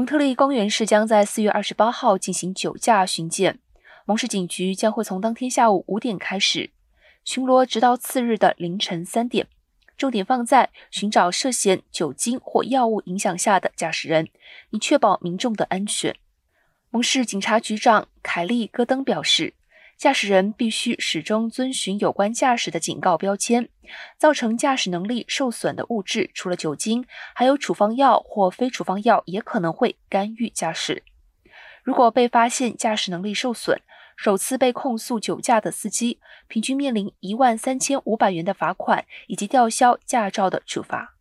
蒙特利公园市将在四月二十八号进行酒驾巡检，蒙市警局将会从当天下午五点开始巡逻，直到次日的凌晨三点，重点放在寻找涉嫌酒精或药物影响下的驾驶人，以确保民众的安全。蒙市警察局长凯利·戈登表示。驾驶人必须始终遵循有关驾驶的警告标签。造成驾驶能力受损的物质，除了酒精，还有处方药或非处方药，也可能会干预驾驶。如果被发现驾驶能力受损，首次被控诉酒驾的司机，平均面临一万三千五百元的罚款以及吊销驾照的处罚。